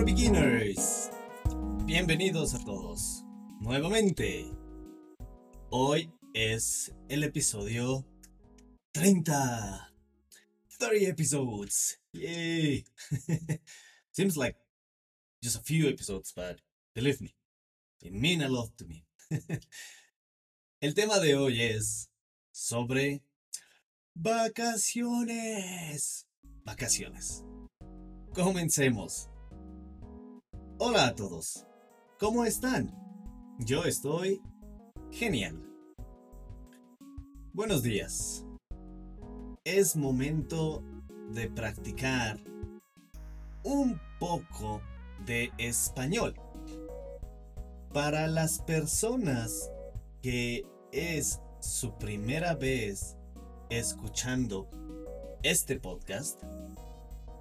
beginners. Bienvenidos a todos. Nuevamente. Hoy es el episodio 30. 30 episodes. Yay. Seems like just a few episodes, but believe me, it mean a lot to me. el tema de hoy es sobre vacaciones. Vacaciones. Comencemos. Hola a todos. ¿Cómo están? Yo estoy genial. Buenos días. Es momento de practicar un poco de español. Para las personas que es su primera vez escuchando este podcast,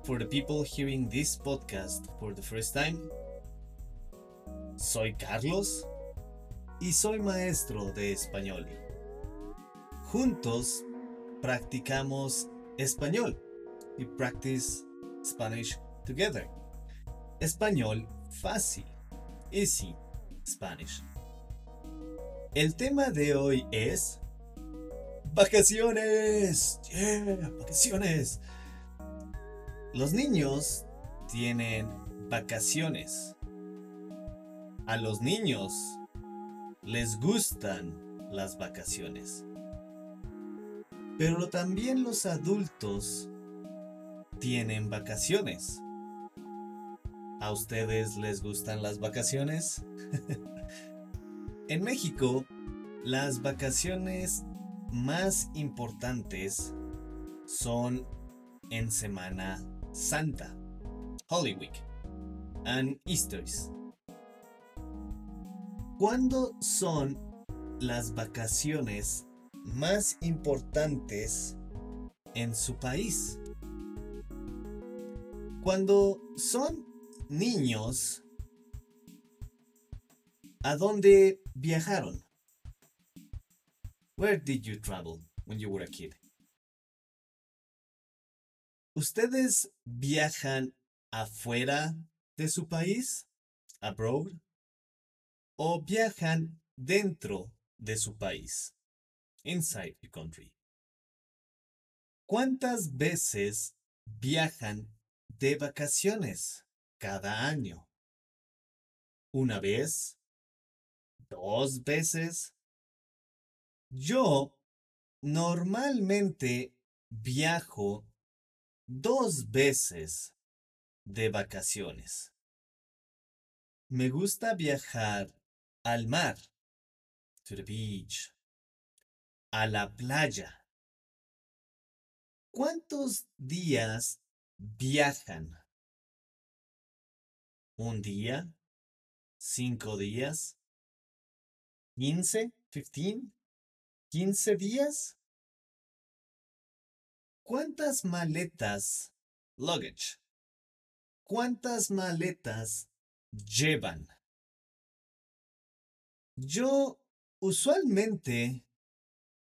for the people hearing this podcast for the first time, soy Carlos y soy maestro de español. Juntos practicamos español y practice Spanish together. Español fácil, easy Spanish. El tema de hoy es vacaciones. Vacaciones. Los niños tienen vacaciones. A los niños les gustan las vacaciones. Pero también los adultos tienen vacaciones. ¿A ustedes les gustan las vacaciones? en México, las vacaciones más importantes son en Semana Santa, Holy Week, and Easter's. ¿Cuándo son las vacaciones más importantes en su país? Cuando son niños, ¿a dónde viajaron? Where did you travel when you were a kid? ¿Ustedes viajan afuera de su país? Abroad? ¿O viajan dentro de su país? Inside the country. ¿Cuántas veces viajan de vacaciones cada año? ¿Una vez? ¿Dos veces? Yo normalmente viajo dos veces de vacaciones. Me gusta viajar al mar, to the beach, a la playa. ¿Cuántos días viajan? ¿Un día? ¿Cinco días? ¿Quince? ¿Fifteen? ¿Quince días? ¿Cuántas maletas, luggage, cuántas maletas llevan? Yo usualmente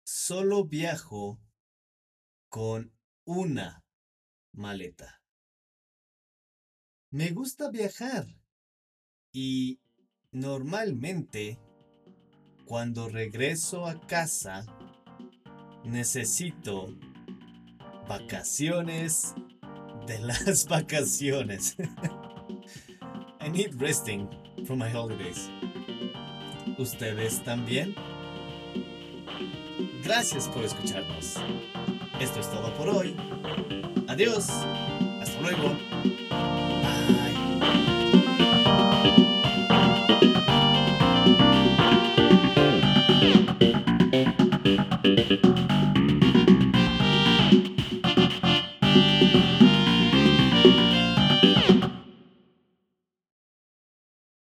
solo viajo con una maleta. Me gusta viajar y normalmente cuando regreso a casa necesito vacaciones de las vacaciones. I need resting from my holidays ustedes también. Gracias por escucharnos. Esto es todo por hoy. Adiós. Hasta luego. Bye.